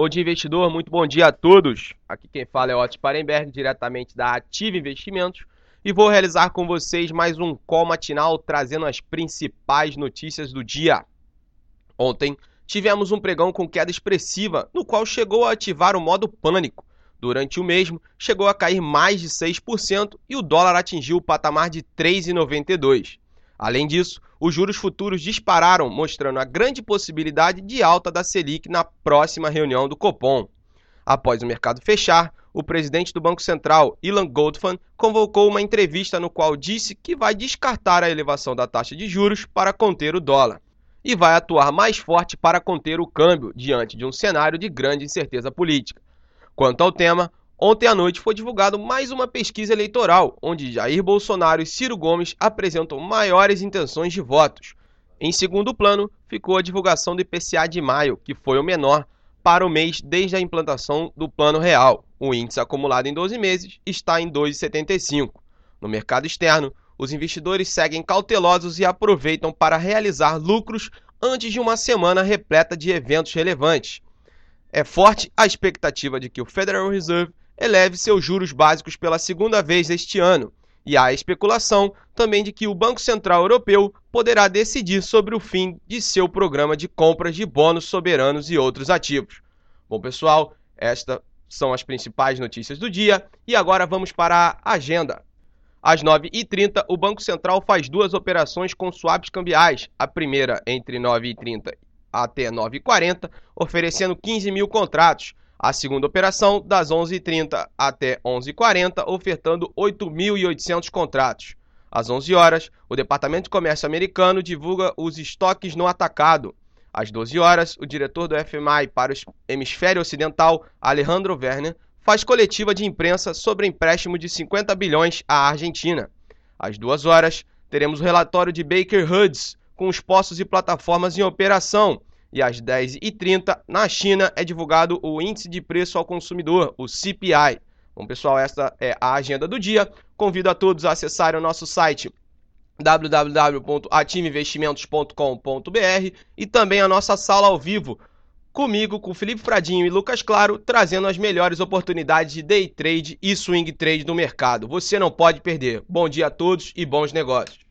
Bom dia, investidor. Muito bom dia a todos. Aqui quem fala é Otto Parenberg, diretamente da Ativa Investimentos, e vou realizar com vocês mais um call matinal trazendo as principais notícias do dia. Ontem tivemos um pregão com queda expressiva, no qual chegou a ativar o modo pânico. Durante o mesmo, chegou a cair mais de 6% e o dólar atingiu o patamar de 3,92. Além disso, os juros futuros dispararam, mostrando a grande possibilidade de alta da Selic na próxima reunião do Copom. Após o mercado fechar, o presidente do Banco Central, Ilan Goldfan, convocou uma entrevista no qual disse que vai descartar a elevação da taxa de juros para conter o dólar e vai atuar mais forte para conter o câmbio diante de um cenário de grande incerteza política. Quanto ao tema, Ontem à noite foi divulgado mais uma pesquisa eleitoral, onde Jair Bolsonaro e Ciro Gomes apresentam maiores intenções de votos. Em segundo plano, ficou a divulgação do IPCA de maio, que foi o menor para o mês desde a implantação do Plano Real. O índice acumulado em 12 meses está em 2,75. No mercado externo, os investidores seguem cautelosos e aproveitam para realizar lucros antes de uma semana repleta de eventos relevantes. É forte a expectativa de que o Federal Reserve eleve seus juros básicos pela segunda vez este ano. E há especulação também de que o Banco Central Europeu poderá decidir sobre o fim de seu programa de compras de bônus soberanos e outros ativos. Bom, pessoal, estas são as principais notícias do dia e agora vamos para a agenda. Às 9h30, o Banco Central faz duas operações com swaps cambiais. A primeira entre 9h30 até 9h40, oferecendo 15 mil contratos. A segunda operação, das 11h30 até 11h40, ofertando 8.800 contratos. Às 11 horas, o Departamento de Comércio americano divulga os estoques no atacado. Às 12 horas, o diretor do FMI para o hemisfério ocidental, Alejandro Werner, faz coletiva de imprensa sobre empréstimo de 50 bilhões à Argentina. Às 2 horas, teremos o relatório de Baker Hughes com os postos e plataformas em operação e às 10h30, na China, é divulgado o Índice de Preço ao Consumidor, o CPI. Bom, pessoal, esta é a agenda do dia. Convido a todos a acessarem o nosso site www.ativeinvestimentos.com.br e também a nossa sala ao vivo, comigo, com Felipe Fradinho e Lucas Claro, trazendo as melhores oportunidades de day trade e swing trade no mercado. Você não pode perder. Bom dia a todos e bons negócios.